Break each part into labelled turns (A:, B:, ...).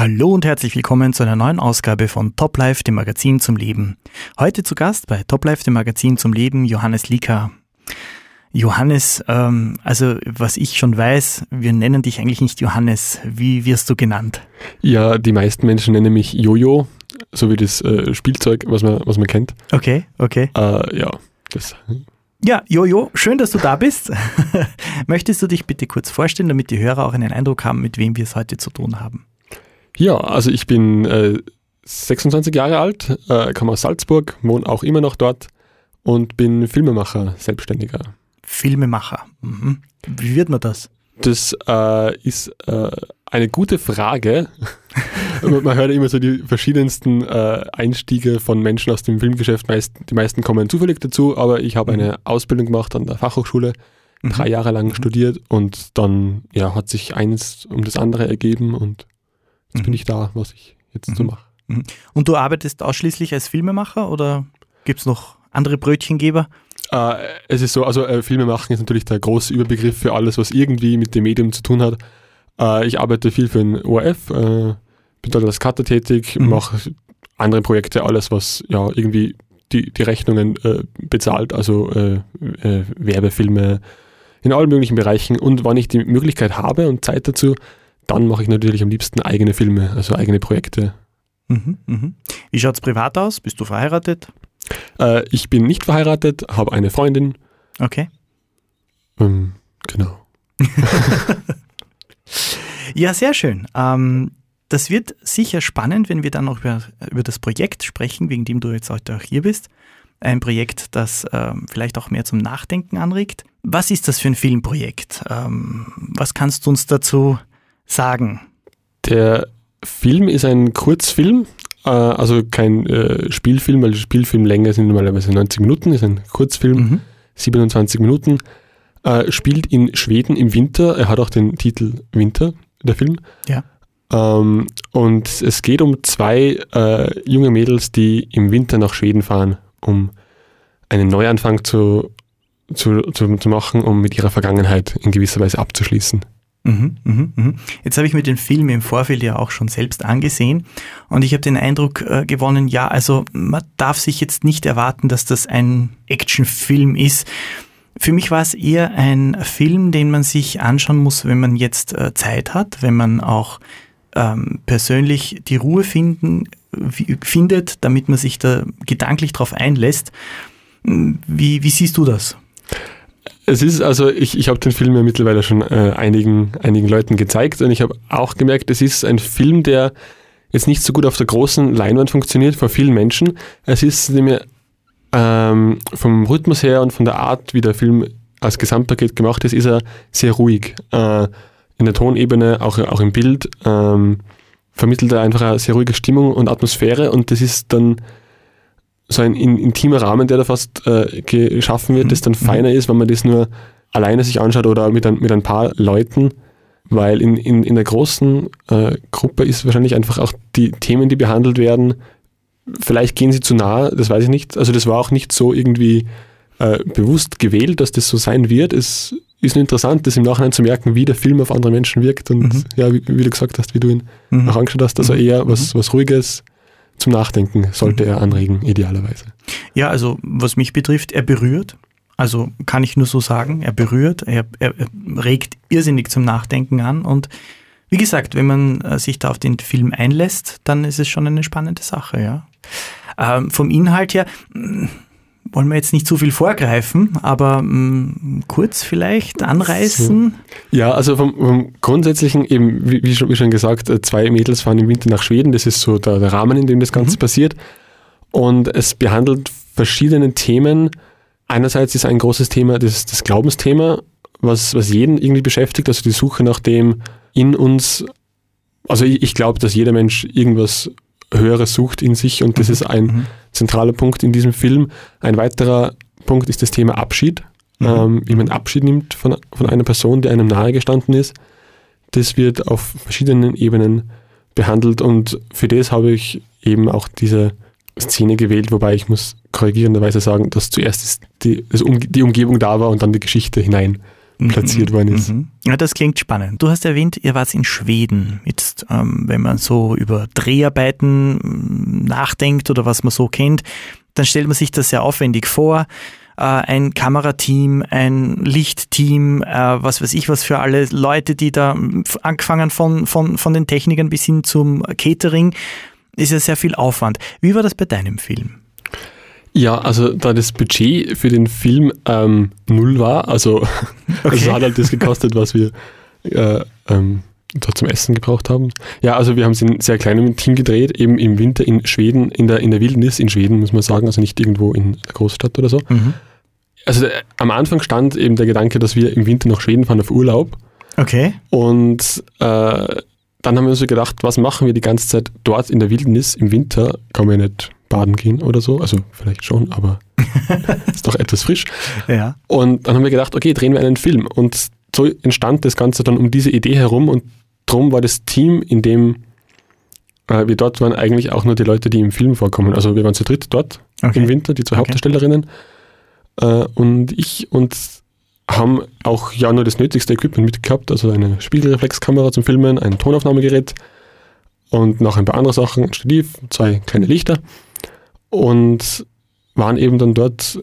A: Hallo und herzlich willkommen zu einer neuen Ausgabe von Top Life, dem Magazin zum Leben. Heute zu Gast bei Top Life, dem Magazin zum Leben, Johannes Lika. Johannes, ähm, also was ich schon weiß, wir nennen dich eigentlich nicht Johannes. Wie wirst du genannt?
B: Ja, die meisten Menschen nennen mich Jojo, so wie das äh, Spielzeug, was man, was man kennt.
A: Okay, okay.
B: Äh, ja, das.
A: Ja, Jojo, schön, dass du da bist. Möchtest du dich bitte kurz vorstellen, damit die Hörer auch einen Eindruck haben, mit wem wir es heute zu tun haben?
B: Ja, also ich bin äh, 26 Jahre alt, äh, komme aus Salzburg, wohne auch immer noch dort und bin Filmemacher, Selbstständiger.
A: Filmemacher. Mhm. Wie wird man das?
B: Das äh, ist äh, eine gute Frage. man hört immer so die verschiedensten äh, Einstiege von Menschen aus dem Filmgeschäft. Meist, die meisten kommen zufällig dazu, aber ich habe mhm. eine Ausbildung gemacht an der Fachhochschule, mhm. drei Jahre lang mhm. studiert und dann ja, hat sich eins um das andere ergeben und jetzt bin mhm. ich da, was ich jetzt so
A: mhm.
B: mache.
A: Und du arbeitest ausschließlich als Filmemacher oder gibt es noch andere Brötchengeber?
B: Äh, es ist so, also äh, Filme machen ist natürlich der große Überbegriff für alles, was irgendwie mit dem Medium zu tun hat. Äh, ich arbeite viel für den ORF, äh, bin dort als Cutter tätig, mhm. mache andere Projekte, alles, was ja irgendwie die, die Rechnungen äh, bezahlt, also äh, Werbefilme in allen möglichen Bereichen. Und wann ich die Möglichkeit habe und Zeit dazu, dann mache ich natürlich am liebsten eigene Filme, also eigene Projekte.
A: Mhm, mh. Wie schaut es privat aus? Bist du verheiratet?
B: Äh, ich bin nicht verheiratet, habe eine Freundin.
A: Okay.
B: Ähm, genau.
A: ja, sehr schön. Ähm, das wird sicher spannend, wenn wir dann noch über, über das Projekt sprechen, wegen dem du jetzt heute auch hier bist. Ein Projekt, das ähm, vielleicht auch mehr zum Nachdenken anregt. Was ist das für ein Filmprojekt? Ähm, was kannst du uns dazu sagen?
B: Der Film ist ein Kurzfilm, äh, also kein äh, Spielfilm, weil Spielfilmlänge sind normalerweise 90 Minuten, ist ein Kurzfilm, mhm. 27 Minuten, äh, spielt in Schweden im Winter, er hat auch den Titel Winter, der Film.
A: Ja.
B: Ähm, und es geht um zwei äh, junge Mädels, die im Winter nach Schweden fahren, um einen Neuanfang zu, zu, zu, zu machen, um mit ihrer Vergangenheit in gewisser Weise abzuschließen.
A: Mhm, mhm, mhm. Jetzt habe ich mir den Film im Vorfeld ja auch schon selbst angesehen und ich habe den Eindruck äh, gewonnen, ja, also man darf sich jetzt nicht erwarten, dass das ein Actionfilm ist. Für mich war es eher ein Film, den man sich anschauen muss, wenn man jetzt äh, Zeit hat, wenn man auch ähm, persönlich die Ruhe finden, findet, damit man sich da gedanklich drauf einlässt. Wie, wie siehst du das?
B: Es ist also, ich, ich habe den Film ja mittlerweile schon äh, einigen, einigen Leuten gezeigt und ich habe auch gemerkt, es ist ein Film, der jetzt nicht so gut auf der großen Leinwand funktioniert vor vielen Menschen. Es ist nämlich ähm, vom Rhythmus her und von der Art, wie der Film als Gesamtpaket gemacht ist, ist er sehr ruhig. Äh, in der Tonebene, auch, auch im Bild, ähm, vermittelt er einfach eine sehr ruhige Stimmung und Atmosphäre und das ist dann so ein intimer Rahmen, der da fast äh, geschaffen wird, mhm. das dann mhm. feiner ist, wenn man das nur alleine sich anschaut oder mit ein, mit ein paar Leuten, weil in, in, in der großen äh, Gruppe ist wahrscheinlich einfach auch die Themen, die behandelt werden, vielleicht gehen sie zu nah, das weiß ich nicht. Also das war auch nicht so irgendwie äh, bewusst gewählt, dass das so sein wird. Es ist nur interessant, das im Nachhinein zu merken, wie der Film auf andere Menschen wirkt und mhm. ja, wie, wie, du gesagt hast, wie du ihn mhm. auch angeschaut hast, also eher was, was Ruhiges, zum Nachdenken sollte er anregen, idealerweise.
A: Ja, also was mich betrifft, er berührt. Also kann ich nur so sagen, er berührt, er, er, regt irrsinnig zum Nachdenken an. Und wie gesagt, wenn man äh, sich da auf den Film einlässt, dann ist es schon eine spannende Sache, ja. Ähm, vom Inhalt her, wollen wir jetzt nicht zu viel vorgreifen, aber mh, mm, kurz vielleicht anreißen?
B: Ja, also vom, vom Grundsätzlichen, eben, wie, wie, schon, wie, schon, gesagt, äh, zwei Mädels fahren im Winter nach Schweden, das ist so der, der Rahmen, in dem das Ganze mhm. passiert. Und es behandelt verschiedene Themen. Einerseits ist ein großes Thema das, das Glaubensthema, was, was jeden irgendwie beschäftigt, also die Suche nach dem in uns. Also ich, ich glaube, dass jeder Mensch irgendwas Höheres sucht in sich und das mhm. ist ein mhm. zentraler Punkt in diesem Film. Ein weiterer Punkt ist das Thema Abschied, mhm. ähm, wie man Abschied nimmt von, von einer Person, die einem nahegestanden ist. Das wird auf verschiedenen Ebenen behandelt und für das habe ich eben auch diese Szene gewählt, wobei ich muss korrigierenderweise sagen, dass zuerst die, die Umgebung da war und dann die Geschichte hinein platziert worden ist.
A: Mhm. Ja, das klingt spannend. Du hast erwähnt, ihr wart in Schweden. Jetzt, ähm, wenn man so über Dreharbeiten mm, nachdenkt oder was man so kennt, dann stellt man sich das sehr aufwendig vor. Äh, ein Kamerateam, ein Lichtteam, äh, was weiß ich was für alle Leute, die da mm, angefangen von, von, von den Technikern bis hin zum Catering, ist ja sehr viel Aufwand. Wie war das bei deinem Film?
B: Ja, also da das Budget für den Film ähm, null war, also
A: Okay.
B: es hat halt das gekostet, was wir äh, ähm, da zum Essen gebraucht haben. Ja, also wir haben es in sehr kleinem Team gedreht, eben im Winter in Schweden, in der, in der Wildnis in Schweden, muss man sagen, also nicht irgendwo in der Großstadt oder so.
A: Mhm.
B: Also äh, am Anfang stand eben der Gedanke, dass wir im Winter nach Schweden fahren auf Urlaub
A: Okay.
B: und äh, dann haben wir uns so gedacht, was machen wir die ganze Zeit dort in der Wildnis im Winter? Kann man ja nicht baden gehen oder so, also vielleicht schon, aber ist doch etwas frisch.
A: Ja.
B: Und dann haben wir gedacht, okay, drehen wir einen Film. Und so entstand das Ganze dann um diese Idee herum und drum war das Team, in dem äh, wir dort waren, eigentlich auch nur die Leute, die im Film vorkommen. Also wir waren zu dritt dort
A: Okay.
B: im Winter, die zwei
A: Okay.
B: Hauptdarstellerinnen äh, und ich und haben auch ja nur das nötigste Equipment mitgehabt, also eine Spiegelreflexkamera zum Filmen, ein Tonaufnahmegerät und noch ein paar andere Sachen, ein Stativ, zwei kleine Lichter und waren eben dann dort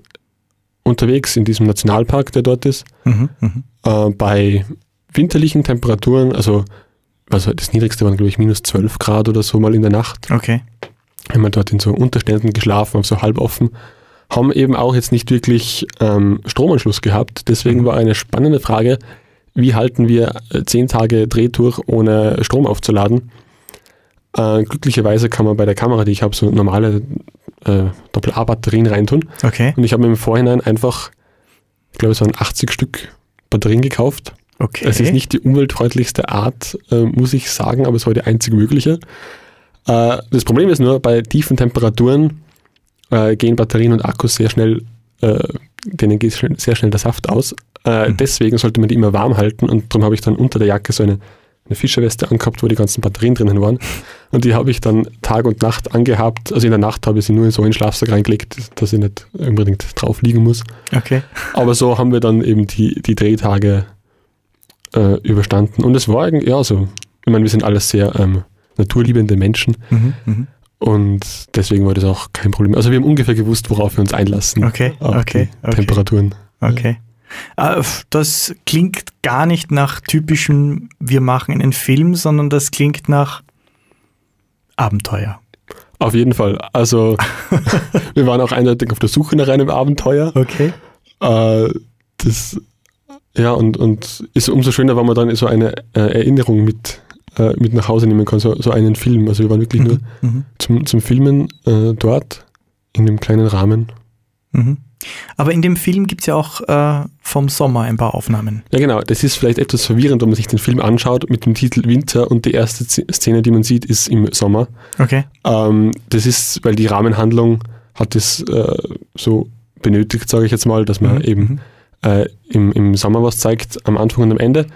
B: unterwegs in diesem Nationalpark, der dort ist,
A: Mhm. Mhm.
B: äh, bei winterlichen Temperaturen, also also das niedrigste waren glaube ich minus 12 Grad oder so mal in der Nacht
A: Okay.
B: haben wir dort in so Unterständen geschlafen, auf so halb offen, haben eben auch jetzt nicht wirklich ähm, Stromanschluss gehabt. Deswegen
A: Mhm.
B: war eine spannende Frage, wie halten wir äh, zehn Tage Drehtour ohne Strom aufzuladen? Äh, glücklicherweise kann man bei der Kamera, die ich habe, so normale äh, Doppel-A-Batterien reintun.
A: Okay.
B: Und ich habe mir im Vorhinein einfach, ich glaube es waren 80 Stück Batterien gekauft.
A: Okay.
B: Es ist nicht die umweltfreundlichste Art, äh, muss ich sagen, aber es war die einzig mögliche. Äh, das Problem ist nur, bei tiefen Temperaturen äh, gehen Batterien und Akkus sehr schnell, äh, denen geht sehr schnell der Saft aus. Äh,
A: Mhm.
B: Deswegen sollte man die immer warm halten und darum habe ich dann unter der Jacke so eine, eine Fischerweste angehabt, wo die ganzen Batterien drinnen waren. Und die habe ich dann Tag und Nacht angehabt. Also in der Nacht habe ich sie nur in so einen Schlafsack reingelegt, dass ich nicht unbedingt drauf liegen muss.
A: Okay.
B: Aber so haben wir dann eben die, die Drehtage äh, überstanden. Und es war eigentlich, ja, so, ich meine, wir sind alles sehr ähm, naturliebende Menschen
A: Mhm. Mhm.
B: und deswegen war das auch kein Problem. Also wir haben ungefähr gewusst, worauf wir uns einlassen.
A: Okay, okay, okay.
B: Temperaturen.
A: Okay. F- Das klingt gar nicht nach typischem, wir machen einen Film, sondern das klingt nach Abenteuer.
B: Auf jeden Fall. Also wir waren auch eindeutig auf der Suche nach einem Abenteuer.
A: Okay.
B: Äh, das, ja, und, und ist umso schöner, wenn man dann so eine äh, Erinnerung mit, äh, mit nach Hause nehmen kann, so, so einen Film. Also wir waren wirklich nur
A: Mhm. Mhm.
B: zum, zum Filmen äh, dort in dem kleinen Rahmen.
A: Mhm. Aber in dem Film gibt es ja auch äh, vom Sommer ein paar Aufnahmen.
B: Ja, genau. Das ist vielleicht etwas verwirrend, wenn man sich den Film anschaut mit dem Titel Winter und die erste Szene, die man sieht, ist im Sommer.
A: Okay.
B: Ähm, das ist, weil die Rahmenhandlung hat es äh, so benötigt, sage ich jetzt mal, dass man
A: Mhm.
B: eben
A: Mhm.
B: äh, im, im Sommer was zeigt, am Anfang und am Ende.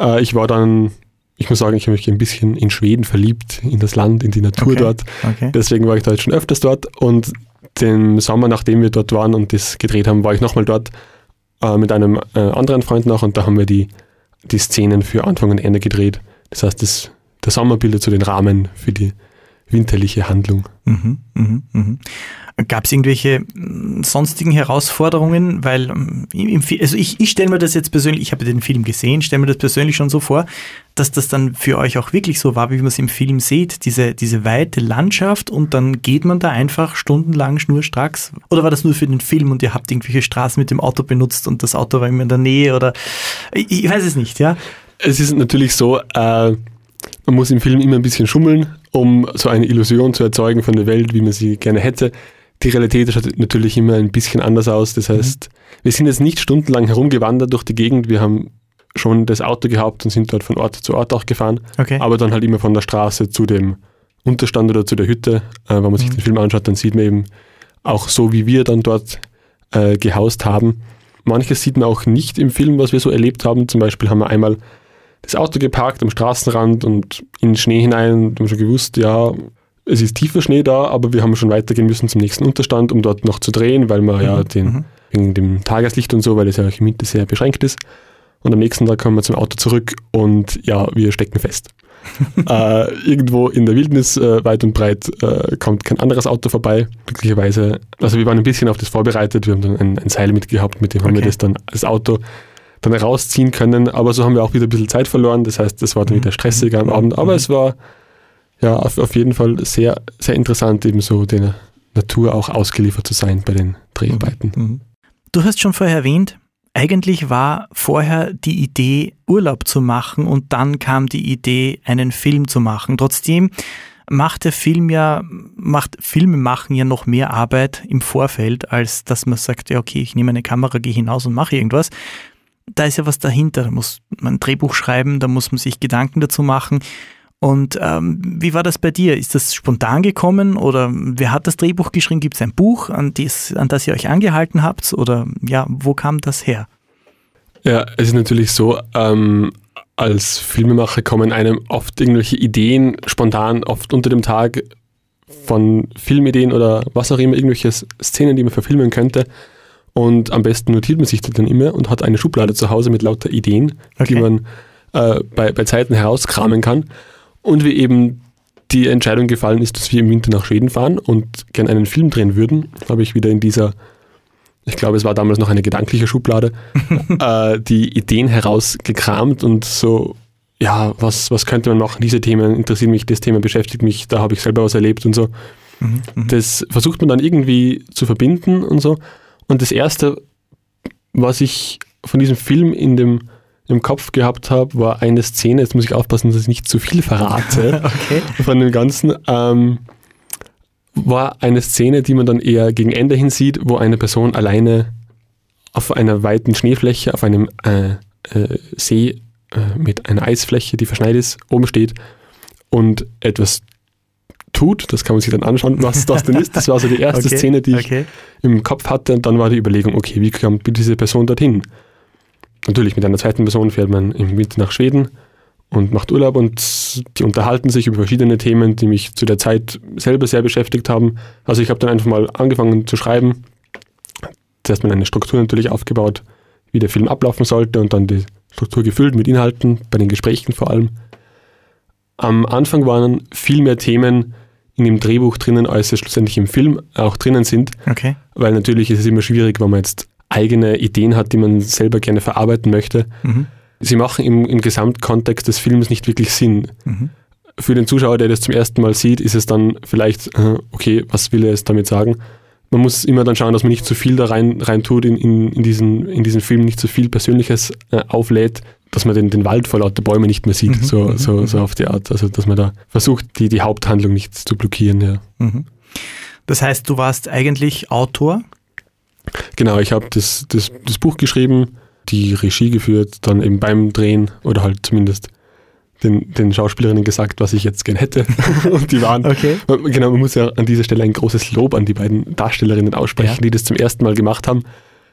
B: Äh, ich war dann, ich muss sagen, ich habe mich ein bisschen in Schweden verliebt, in das Land, in die Natur
A: Okay.
B: dort.
A: Okay.
B: Deswegen war ich da jetzt schon öfters dort und den Sommer, nachdem wir dort waren und das gedreht haben, war ich nochmal dort äh, mit einem äh, anderen Freund noch und da haben wir die, die Szenen für Anfang und Ende gedreht. Das heißt, das, der Sommer bildet so den Rahmen für die winterliche Handlung.
A: Mhm, mhm, mhm. Gab es irgendwelche mm, sonstigen Herausforderungen? Weil Fi- also ich, ich stelle mir das jetzt persönlich, ich habe den Film gesehen, stelle mir das persönlich schon so vor, dass das dann für euch auch wirklich so war, wie man es im Film sieht, diese, diese weite Landschaft und dann geht man da einfach stundenlang schnurstracks. Oder war das nur für den Film und ihr habt irgendwelche Straßen mit dem Auto benutzt und das Auto war immer in der Nähe oder ich, ich weiß es nicht, ja?
B: Es ist natürlich so, äh, man muss im Film immer ein bisschen schummeln, um so eine Illusion zu erzeugen von der Welt, wie man sie gerne hätte. Die Realität schaut natürlich immer ein bisschen anders aus. Das heißt, wir sind jetzt nicht stundenlang herumgewandert durch die Gegend. Wir haben schon das Auto gehabt und sind dort von Ort zu Ort auch gefahren.
A: Okay.
B: Aber dann halt immer von der Straße zu dem Unterstand oder zu der Hütte. Äh, wenn man sich
A: Mhm.
B: den Film anschaut, dann sieht man eben auch so, wie wir dann dort äh, gehaust haben. Manches sieht man auch nicht im Film, was wir so erlebt haben. Zum Beispiel haben wir einmal das Auto geparkt am Straßenrand und in den Schnee hinein und haben schon gewusst, ja, es ist tiefer Schnee da, aber wir haben schon weitergehen müssen zum nächsten Unterstand, um dort noch zu drehen, weil man ja
A: Mhm,
B: den,
A: mhm.
B: wegen dem Tageslicht und so, weil es ja auch im Winter sehr beschränkt ist. Und am nächsten Tag kommen wir zum Auto zurück und ja, wir stecken fest. äh, irgendwo in der Wildnis, äh, weit und breit, äh, kommt kein anderes Auto vorbei. Glücklicherweise, also wir waren ein bisschen auf das vorbereitet. Wir haben dann ein, ein Seil mitgehabt, mit dem okay. haben wir das dann, das Auto dann rausziehen können. Aber so haben wir auch wieder ein bisschen Zeit verloren. Das heißt, das war dann wieder mhm. stressiger am Abend. Aber mhm. es war ja auf, auf jeden Fall sehr, sehr interessant, eben so der Natur auch ausgeliefert zu sein bei den Dreharbeiten. Mhm.
A: Du hast schon vorher erwähnt, eigentlich war vorher die Idee, Urlaub zu machen und dann kam die Idee, einen Film zu machen. Trotzdem macht der Film ja, macht Filme machen ja noch mehr Arbeit im Vorfeld, als dass man sagt, ja, okay, ich nehme eine Kamera, gehe hinaus und mache irgendwas. Da ist ja was dahinter. Da muss man ein Drehbuch schreiben, da muss man sich Gedanken dazu machen. Und ähm, wie war das bei dir? Ist das spontan gekommen oder wer hat das Drehbuch geschrieben? Gibt es ein Buch, an, dies, an das ihr euch angehalten habt? Oder ja, wo kam das her?
B: Ja, es ist natürlich so, ähm, als Filmemacher kommen einem oft irgendwelche Ideen spontan, oft unter dem Tag von Filmideen oder was auch immer, irgendwelche Szenen, die man verfilmen könnte. Und am besten notiert man sich das dann immer und hat eine Schublade zu Hause mit lauter Ideen, okay. die man äh, bei, bei Zeiten herauskramen kann. Und wie eben die Entscheidung gefallen ist, dass wir im Winter nach Schweden fahren und gerne einen Film drehen würden, habe ich wieder in dieser, ich glaube, es war damals noch eine gedankliche Schublade, äh, die Ideen herausgekramt und so, ja, was, was könnte man machen? Diese Themen interessieren mich, das Thema beschäftigt mich, da habe ich selber was erlebt und so. Mhm, mhm. das versucht man dann irgendwie zu verbinden und so. Und das Erste, was ich von diesem Film in dem im Kopf gehabt habe, war eine Szene, jetzt muss ich aufpassen, dass ich nicht zu viel verrate okay. von dem Ganzen, ähm, war eine Szene, die man dann eher gegen Ende hin sieht, wo eine Person alleine auf einer weiten Schneefläche, auf einem äh, äh, See äh, mit einer Eisfläche, die verschneit ist, oben steht und etwas tut. Das kann man sich dann anschauen, was das denn ist. Das war so die erste okay, Szene, die okay. ich im Kopf hatte. Und dann war die Überlegung, okay, wie kommt diese Person dorthin? Natürlich, mit einer zweiten Person fährt man im Winter nach Schweden und macht Urlaub und die unterhalten sich über verschiedene Themen, die mich zu der Zeit selber sehr beschäftigt haben. Also ich habe dann einfach mal angefangen zu schreiben. Zuerst mal eine Struktur natürlich aufgebaut, wie der Film ablaufen sollte und dann die Struktur gefüllt mit Inhalten, bei den Gesprächen vor allem. Am Anfang waren viel mehr Themen in dem Drehbuch drinnen, als es schlussendlich im Film auch drinnen sind.
A: Okay.
B: Weil natürlich ist es immer schwierig, wenn man jetzt eigene Ideen hat, die man selber gerne verarbeiten möchte. Mhm. Sie machen im, im Gesamtkontext des Films nicht wirklich Sinn. Mhm. Für den Zuschauer, der das zum ersten Mal sieht, ist es dann vielleicht, äh, okay, was will er jetzt damit sagen? Man muss immer dann schauen, dass man nicht zu viel da rein, rein tut in, in, in, diesen, in diesen Film, nicht zu viel Persönliches äh, auflädt, dass man den, den Wald vor lauter Bäume nicht mehr sieht, mhm. so, mhm. so, so auf die Art. Also, dass man da versucht, die, die Haupthandlung nicht zu blockieren. Ja. Mhm.
A: Das heißt, du warst eigentlich Autor
B: Genau, ich habe das, das, das Buch geschrieben, die Regie geführt, dann eben beim Drehen oder halt zumindest den, den Schauspielerinnen gesagt, was ich jetzt gern hätte. und die waren, okay. genau, man muss ja an dieser Stelle ein großes Lob an die beiden Darstellerinnen aussprechen, ja. die das zum ersten Mal gemacht haben.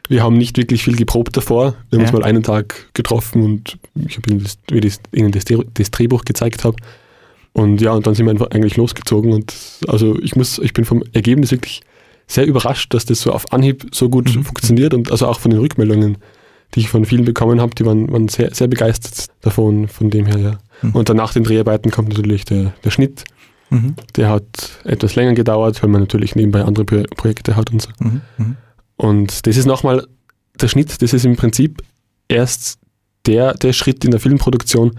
B: Wir haben nicht wirklich viel geprobt davor. Wir haben ja. uns mal einen Tag getroffen und ich habe ihnen, das, ihnen das, das Drehbuch gezeigt habe. Und ja, und dann sind wir einfach eigentlich losgezogen. Und also ich muss, ich bin vom Ergebnis wirklich sehr überrascht, dass das so auf Anhieb so gut mhm. funktioniert und also auch von den Rückmeldungen, die ich von vielen bekommen habe, die waren, waren sehr, sehr begeistert davon, von dem her, ja. Mhm. Und dann nach den Dreharbeiten kommt natürlich der, der Schnitt. Mhm. Der hat etwas länger gedauert, weil man natürlich nebenbei andere Pro Projekte hat und so. Mhm. Mhm. Und das ist nochmal, der Schnitt, das ist im Prinzip erst der, der Schritt in der Filmproduktion,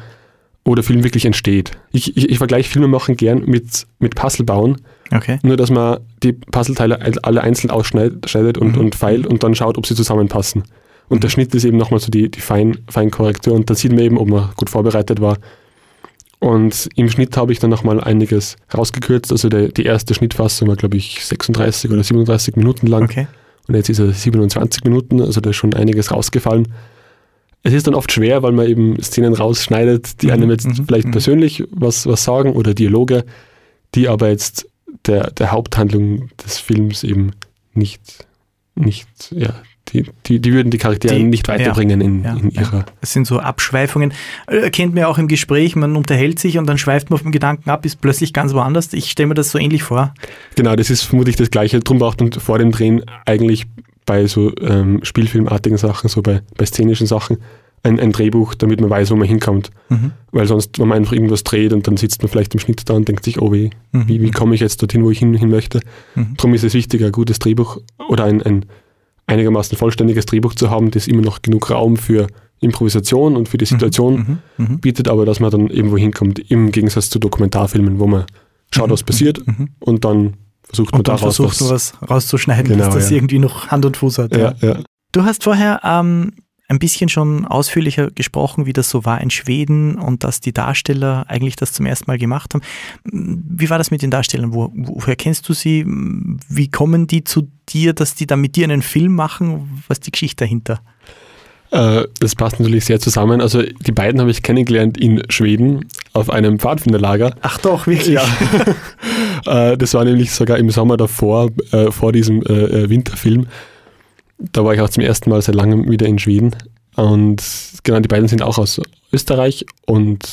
B: wo der Film wirklich entsteht. Ich, ich, ich vergleiche Filme machen gern mit, mit Puzzle bauen. Okay. Nur, dass man die Puzzleteile alle einzeln ausschneidet und, mhm. und feilt und dann schaut, ob sie zusammenpassen. Und mhm. der Schnitt ist eben nochmal so die, die Fein, Feinkorrektur und da sieht man eben, ob man gut vorbereitet war. Und im Schnitt habe ich dann nochmal einiges rausgekürzt. Also der, die erste Schnittfassung war, glaube ich, 36 oder 37 Minuten lang. Okay. Und jetzt ist er 27 Minuten, also da ist schon einiges rausgefallen. Es ist dann oft schwer, weil man eben Szenen rausschneidet, die mhm. einem jetzt mhm. vielleicht mhm. persönlich was, was sagen oder Dialoge, die aber jetzt der, der Haupthandlung des Films eben nicht, nicht ja, die, die, die würden die Charaktere die, nicht weiterbringen ja, in, ja, in ihrer. Ja.
A: Das sind so Abschweifungen. Erkennt man auch im Gespräch, man unterhält sich und dann schweift man auf den Gedanken ab, ist plötzlich ganz woanders. Ich stelle mir das so ähnlich vor.
B: Genau, das ist vermutlich das Gleiche. Darum braucht man vor dem Drehen eigentlich bei so ähm, spielfilmartigen Sachen, so bei, bei szenischen Sachen, ein, ein Drehbuch, damit man weiß, wo man hinkommt.
A: Mhm.
B: Weil sonst, wenn man einfach irgendwas dreht und dann sitzt man vielleicht im Schnitt da und denkt sich, oh wie,
A: Mhm.
B: wie, wie komme ich jetzt dorthin, wo ich hin, hin möchte.
A: Mhm.
B: Darum ist es wichtig, ein gutes Drehbuch oder ein, ein einigermaßen vollständiges Drehbuch zu haben, das immer noch genug Raum für Improvisation und für die Situation
A: Mhm. Mhm.
B: bietet, aber dass man dann irgendwo hinkommt, im Gegensatz zu Dokumentarfilmen, wo man schaut, was passiert
A: Mhm.
B: und dann versucht man daraus
A: versucht man was rauszuschneiden,
B: Genau,
A: dass das
B: ja.
A: irgendwie noch Hand und Fuß hat.
B: Ja, ja.
A: Du hast vorher ähm, ein bisschen schon ausführlicher gesprochen, wie das so war in Schweden und dass die Darsteller eigentlich das zum ersten Mal gemacht haben. Wie war das mit den Darstellern? Wo, woher kennst du sie? Wie kommen die zu dir, dass die dann mit dir einen Film machen? Was ist die Geschichte dahinter?
B: Äh, das passt natürlich sehr zusammen. Also die beiden habe ich kennengelernt in Schweden auf einem Pfadfinderlager.
A: Ach doch, wirklich?
B: Ja. Äh, das war nämlich sogar im Sommer davor, äh, vor diesem Winterfilm. Da war ich auch zum ersten Mal seit langem wieder in Schweden. Und genau, die beiden sind auch aus Österreich und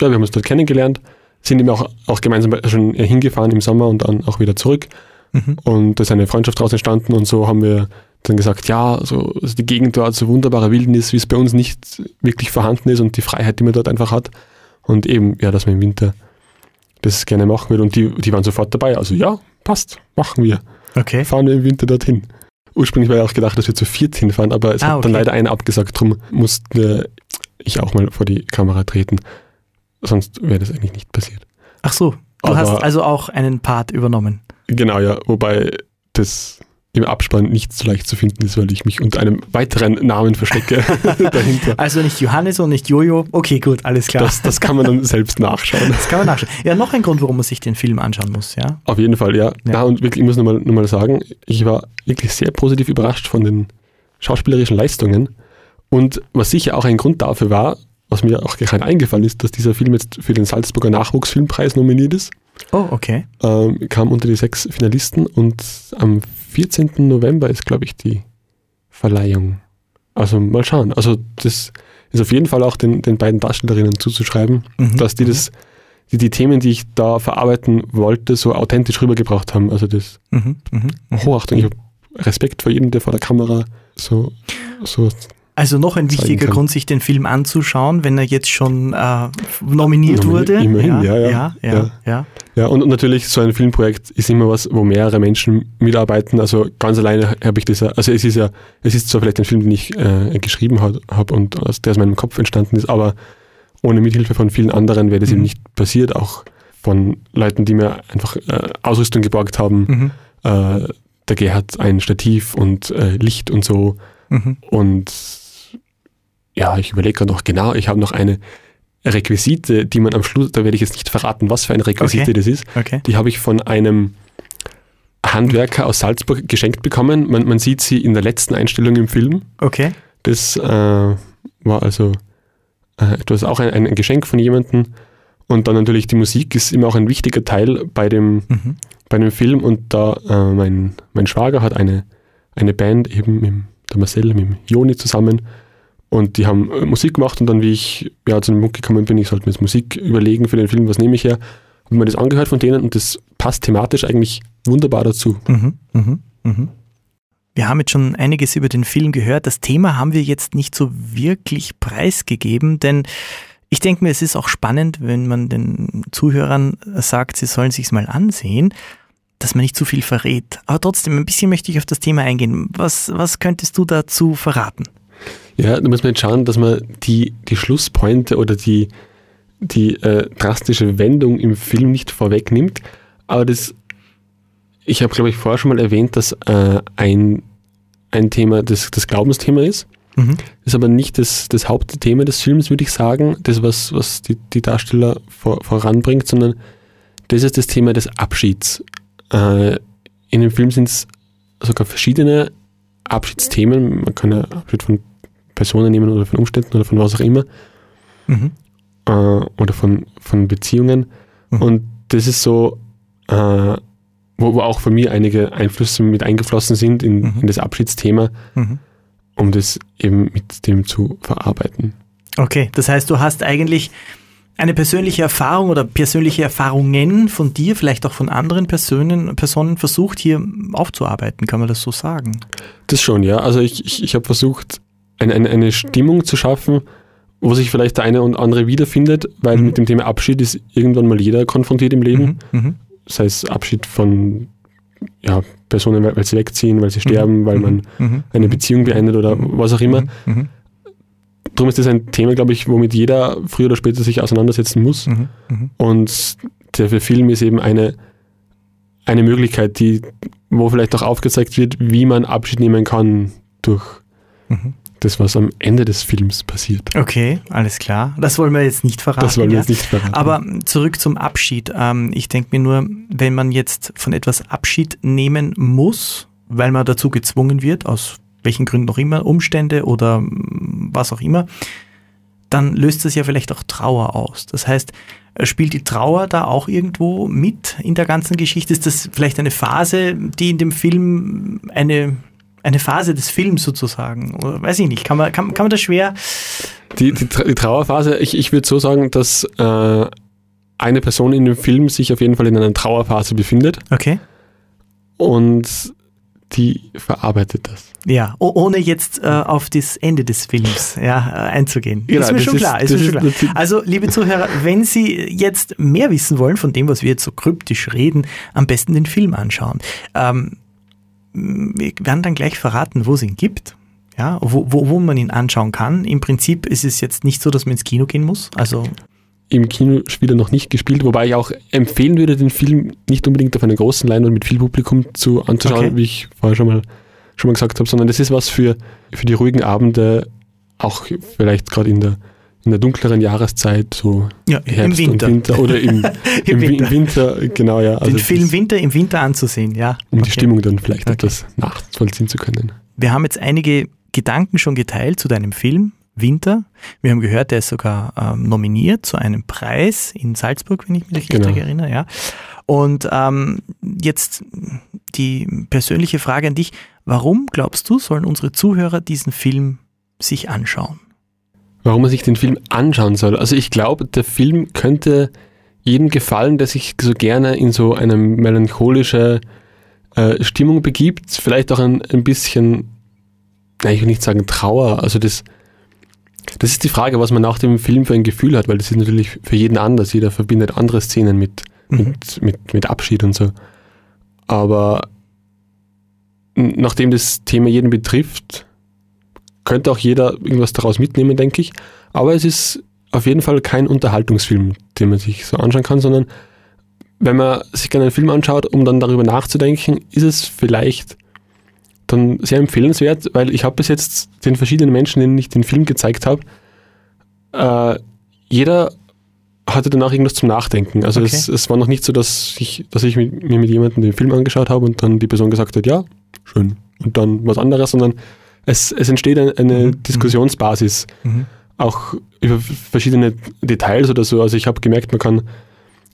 B: ja, wir haben uns dort kennengelernt, sind eben auch, auch gemeinsam schon hingefahren im Sommer und dann auch wieder zurück.
A: Mhm.
B: Und da ist eine Freundschaft daraus entstanden und so haben wir dann gesagt, ja, so, also die Gegend dort, so wunderbare Wildnis, wie es bei uns nicht wirklich vorhanden ist und die Freiheit, die man dort einfach hat. Und eben, ja, dass man im Winter das gerne machen will. Und die, die waren sofort dabei. Also ja, passt, machen wir.
A: Okay.
B: Fahren wir im Winter dorthin. Ursprünglich war ja auch gedacht, dass wir zu viert hinfahren, aber es
A: Ah,
B: hat dann
A: okay.
B: leider einer abgesagt, darum musste ich auch mal vor die Kamera treten. Sonst wäre das eigentlich nicht passiert.
A: Ach so, du
B: Aber-
A: hast also auch einen Part übernommen.
B: Genau, ja, wobei das im Abspann nicht so leicht zu finden ist, weil ich mich unter einem weiteren Namen verstecke dahinter.
A: Also nicht Johannes und nicht Jojo. Okay, gut, alles klar.
B: Das, das kann man dann selbst nachschauen.
A: Das kann man nachschauen. Ja, noch ein Grund, warum man sich den Film anschauen muss, ja.
B: Auf jeden Fall, ja.
A: Ja.
B: ja. und wirklich, ich muss nochmal noch mal sagen, ich war wirklich sehr positiv überrascht von den schauspielerischen Leistungen. Und was sicher auch ein Grund dafür war, was mir auch gerade eingefallen ist, dass dieser Film jetzt für den Salzburger Nachwuchsfilmpreis nominiert ist,
A: Oh, okay.
B: ähm, kam unter die sechs Finalisten und am 14. November ist, glaube ich, die Verleihung. Also mal schauen. Also das ist auf jeden Fall auch den, den beiden Darstellerinnen zuzuschreiben,
A: Mhm.
B: dass die das, die, die Themen, die ich da verarbeiten wollte, so authentisch rübergebracht haben. Also das
A: Mhm, mhm.
B: Hochachtung, ich habe Respekt vor jedem, der vor der Kamera so, so
A: Also noch ein wichtiger. Grund, sich den Film anzuschauen, wenn er jetzt schon äh, nominiert
B: Nomini-
A: wurde.
B: immerhin, ja, ja.
A: ja, ja,
B: Ja.
A: ja.
B: Ja, und, und natürlich, so ein Filmprojekt ist immer was, wo mehrere Menschen mitarbeiten. Also ganz alleine habe ich das ja, also es ist ja, es ist zwar vielleicht ein Film, den ich äh, geschrieben habe hab und aus, der aus meinem Kopf entstanden ist, aber ohne Mithilfe von vielen anderen wäre das
A: Mhm.
B: eben nicht passiert, auch von Leuten, die mir einfach äh, Ausrüstung geborgt haben.
A: Mhm.
B: Äh, der Gerhard ein Stativ und äh, Licht und so.
A: Mhm.
B: Und ja, ich überlege gerade noch genau, ich habe noch eine Requisite, die man am Schluss, da werde ich jetzt nicht verraten, was für eine Requisite
A: Okay.
B: das ist.
A: Okay.
B: Die habe ich von einem Handwerker aus Salzburg geschenkt bekommen. Man, man sieht sie in der letzten Einstellung im Film.
A: Okay.
B: Das äh, war also äh, etwas auch ein, ein Geschenk von jemandem. Und dann natürlich die Musik ist immer auch ein wichtiger Teil bei dem,
A: Mhm.
B: bei dem Film. Und da äh, mein, mein Schwager hat eine, eine Band eben mit der Marcel, mit dem Joni zusammen. Und die haben äh, Musik gemacht und dann, wie ich ja, zu dem Punkt gekommen bin, ich sollte mir jetzt Musik überlegen für den Film, was nehme ich her, habe mir das angehört von denen und das passt thematisch eigentlich wunderbar dazu.
A: Mhm. Mhm. Mhm. Wir haben jetzt schon einiges über den Film gehört. Das Thema haben wir jetzt nicht so wirklich preisgegeben, denn ich denke mir, es ist auch spannend, wenn man den Zuhörern sagt, sie sollen sich's mal ansehen, dass man nicht zu viel verrät. Aber trotzdem, ein bisschen möchte ich auf das Thema eingehen. Was, was könntest du dazu verraten?
B: Ja, da muss man jetzt schauen, dass man die, die Schlusspointe oder die, die äh, drastische Wendung im Film nicht vorwegnimmt. Aber das, ich habe, glaube ich, vorher schon mal erwähnt, dass äh, ein, ein Thema das, das Glaubensthema ist.
A: Mhm.
B: ist aber nicht das, das Hauptthema des Films, würde ich sagen, das, was, was die, die Darsteller vor, voranbringt, sondern das ist das Thema des Abschieds. Äh, in dem Film sind es sogar verschiedene Abschiedsthemen. Man kann ja Abschied von Personen nehmen oder von Umständen oder von was auch immer
A: Mhm.
B: äh, oder von, von Beziehungen.
A: Mhm.
B: Und das ist so, äh, wo, wo auch von mir einige Einflüsse mit eingeflossen sind in,
A: Mhm.
B: in das Abschiedsthema
A: Mhm.
B: um das eben mit dem zu verarbeiten.
A: Okay, das heißt, du hast eigentlich eine persönliche Erfahrung oder persönliche Erfahrungen von dir, vielleicht auch von anderen Personen, Personen versucht hier aufzuarbeiten, kann man das so sagen?
B: Das schon, ja. Also ich, ich, ich habe versucht, eine, eine, eine Stimmung zu schaffen, wo sich vielleicht der eine und andere wiederfindet, weil
A: Mhm.
B: mit dem Thema Abschied ist irgendwann mal jeder konfrontiert im Leben.
A: Mhm. Mhm.
B: Sei es Abschied von ja, Personen, weil, weil sie wegziehen, weil sie sterben, weil man
A: Mhm.
B: eine Beziehung beendet oder was auch immer.
A: Mhm. Mhm.
B: Darum ist das ein Thema, glaube ich, womit jeder früher oder später sich auseinandersetzen muss.
A: Mhm. Mhm.
B: Und der Film ist eben eine, eine Möglichkeit, die, wo vielleicht auch aufgezeigt wird, wie man Abschied nehmen kann durch
A: Mhm.
B: Das, was am Ende des Films passiert.
A: Okay, alles klar. Das wollen wir jetzt nicht verraten.
B: Das wollen wir
A: ja?
B: jetzt nicht verraten.
A: Aber zurück zum Abschied. Ähm, ich denke mir nur, wenn man jetzt von etwas Abschied nehmen muss, weil man dazu gezwungen wird, aus welchen Gründen auch immer, Umstände oder mm, was auch immer, dann löst das ja vielleicht auch Trauer aus. Das heißt, äh, spielt die Trauer da auch irgendwo mit in der ganzen Geschichte? Ist das vielleicht eine Phase, die in dem Film eine, eine Phase des Films sozusagen? Oder weiß ich nicht, kann man, kann, kann man das schwer?
B: Die, die, die Trauerphase, ich, ich würde so sagen, dass äh, eine Person in dem Film sich auf jeden Fall in einer Trauerphase befindet
A: Okay.
B: und die verarbeitet das.
A: Ja, ohne jetzt äh, auf das Ende des Films ja, äh, einzugehen.
B: Genau,
A: ist mir
B: das
A: schon
B: ist-
A: klar. Ist mir schon
B: ist
A: klar. Also, liebe Zuhörer, wenn Sie jetzt mehr wissen wollen von dem, was wir jetzt so kryptisch reden, am besten den Film anschauen. Ähm, wir werden dann gleich verraten, wo es ihn gibt. Ja, wo, wo, wo man ihn anschauen kann. Im Prinzip ist es jetzt nicht so, dass man ins Kino gehen muss. Also,
B: Im Kino wieder noch nicht gespielt, wobei ich auch empfehlen würde, den Film nicht unbedingt auf einer großen Leinwand mit viel Publikum zu anzuschauen,
A: Okay.
B: wie ich vorher schon mal, schon mal gesagt habe, sondern das ist was für, für die ruhigen Abende, auch vielleicht gerade in der, in der dunkleren Jahreszeit, so
A: ja, im
B: Herbst
A: Winter.
B: und Winter oder im,
A: Im
B: im, Wi-
A: Winter.
B: im Winter, genau ja.
A: den
B: das
A: Film Winter im Winter anzusehen, ja.
B: um die
A: Okay.
B: Stimmung dann vielleicht
A: Okay.
B: etwas nachvollziehen zu können.
A: Wir haben jetzt einige Gedanken schon geteilt zu deinem Film Winter. Wir haben gehört, der ist sogar ähm, nominiert zu einem Preis in Salzburg, wenn ich mich
B: Genau.
A: richtig erinnere. Ja. Und ähm, jetzt die persönliche Frage an dich. Warum glaubst du, sollen unsere Zuhörer diesen Film sich anschauen?
B: Warum man sich den Film anschauen soll. Also ich glaube, der Film könnte jedem gefallen, der sich so gerne in so eine melancholische äh, Stimmung begibt. Vielleicht auch ein, ein bisschen, na, ich will nicht sagen Trauer. Also das, das ist die Frage, was man nach dem Film für ein Gefühl hat, weil das ist natürlich für jeden anders. Jeder verbindet andere Szenen mit,
A: Mhm.
B: mit, mit, mit Abschied und so. Aber nachdem das Thema jeden betrifft, könnte auch jeder irgendwas daraus mitnehmen, denke ich. Aber es ist auf jeden Fall kein Unterhaltungsfilm, den man sich so anschauen kann, sondern wenn man sich gerne einen Film anschaut, um dann darüber nachzudenken, ist es vielleicht dann sehr empfehlenswert, weil ich habe bis jetzt den verschiedenen Menschen, denen ich den Film gezeigt habe, äh, jeder hatte danach irgendwas zum Nachdenken. Also
A: Okay.
B: es, es war noch nicht so, dass ich, dass ich mit, mir mit jemandem den Film angeschaut habe und dann die Person gesagt hat, ja, schön. Und dann was anderes, sondern es, es entsteht ein, eine
A: Mhm.
B: Diskussionsbasis,
A: Mhm.
B: auch über verschiedene Details oder so. Also ich habe gemerkt, man kann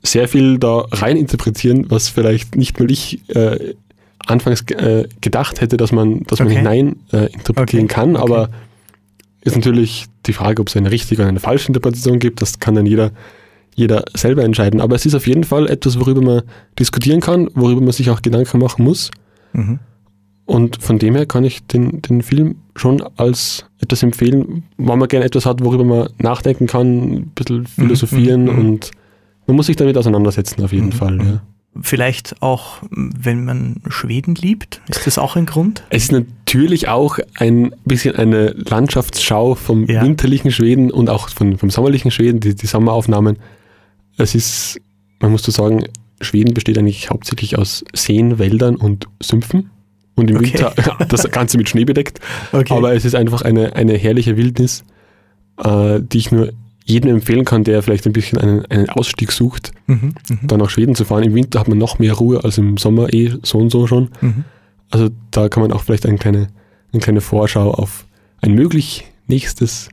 B: sehr viel da rein interpretieren, was vielleicht nicht mal ich äh, anfangs äh, gedacht hätte, dass man, dass man
A: Okay.
B: hinein äh, interpretieren
A: Okay.
B: kann.
A: Okay.
B: Aber ist natürlich die Frage, ob es eine richtige oder eine falsche Interpretation gibt. Das kann dann jeder, jeder selber entscheiden. Aber es ist auf jeden Fall etwas, worüber man diskutieren kann, worüber man sich auch Gedanken machen muss.
A: Mhm.
B: Und von dem her kann ich den, den Film schon als etwas empfehlen, wenn man gerne etwas hat, worüber man nachdenken kann, ein bisschen philosophieren
A: mhm, mhm.
B: und man muss sich damit auseinandersetzen auf jeden
A: Mhm,
B: Fall.
A: mhm.
B: Ja.
A: Vielleicht auch, wenn man Schweden liebt, ist das auch ein Grund?
B: Es ist natürlich auch ein bisschen eine Landschaftsschau vom
A: Ja.
B: winterlichen Schweden und auch von, vom sommerlichen Schweden, die, die Sommeraufnahmen. Es ist, man muss so sagen, Schweden besteht eigentlich hauptsächlich aus Seen, Wäldern und Sümpfen. Und im
A: Okay.
B: Winter das Ganze mit Schnee bedeckt.
A: Okay.
B: Aber es ist einfach eine, eine herrliche Wildnis, äh, die ich nur jedem empfehlen kann, der vielleicht ein bisschen einen, einen Ausstieg sucht,
A: mhm. Mhm.
B: dann nach Schweden zu fahren. Im Winter hat man noch mehr Ruhe als im Sommer eh so und so schon.
A: Mhm.
B: Also da kann man auch vielleicht eine kleine, eine kleine Vorschau auf ein möglich nächstes,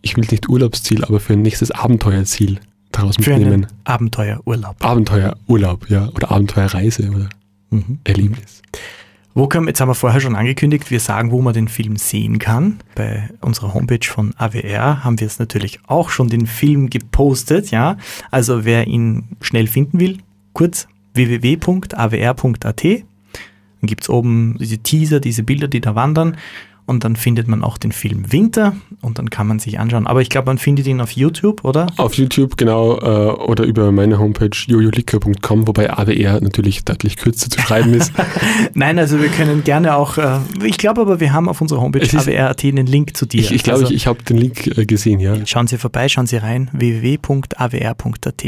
B: ich will nicht Urlaubsziel, aber für ein nächstes Abenteuerziel daraus
A: Für
B: mitnehmen.
A: Abenteuerurlaub.
B: Abenteuerurlaub, ja, oder Abenteuerreise oder
A: Mhm.
B: Erlebnis.
A: Wo kann, jetzt haben wir vorher schon angekündigt, wir sagen, wo man den Film sehen kann. Bei unserer Homepage von AWR haben wir es natürlich auch schon den Film gepostet, ja. Also wer ihn schnell finden will, kurz www.awr.at. Dann gibt es oben diese Teaser, diese Bilder, die da wandern. Und dann findet man auch den Film Winter und dann kann man sich anschauen. Aber ich glaube, man findet ihn auf YouTube, oder?
B: Auf YouTube, genau, äh, oder über meine Homepage jojolicker.com, wobei AWR natürlich deutlich kürzer zu schreiben ist.
A: Nein, also wir können gerne auch, äh, ich glaube aber, wir haben auf unserer Homepage AWR.at einen Link zu dir.
B: Ich, ich glaube,
A: also,
B: ich, ich habe den Link äh, gesehen, ja.
A: Schauen Sie vorbei, schauen Sie rein, www.awr.at.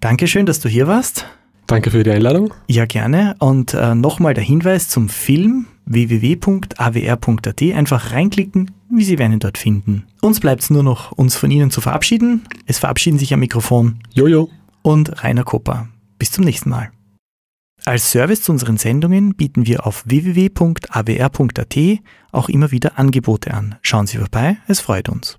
A: Dankeschön, dass du hier warst.
B: Danke für die Einladung.
A: Ja, gerne. Und äh, nochmal der Hinweis zum Film www.awr.at. Einfach reinklicken, wie Sie werden ihn dort finden. Uns bleibt es nur noch, uns von Ihnen zu verabschieden. Es verabschieden sich am Mikrofon
B: Jojo
A: und Rainer Kopper. Bis zum nächsten Mal. Als Service zu unseren Sendungen bieten wir auf www.awr.at auch immer wieder Angebote an. Schauen Sie vorbei, es freut uns.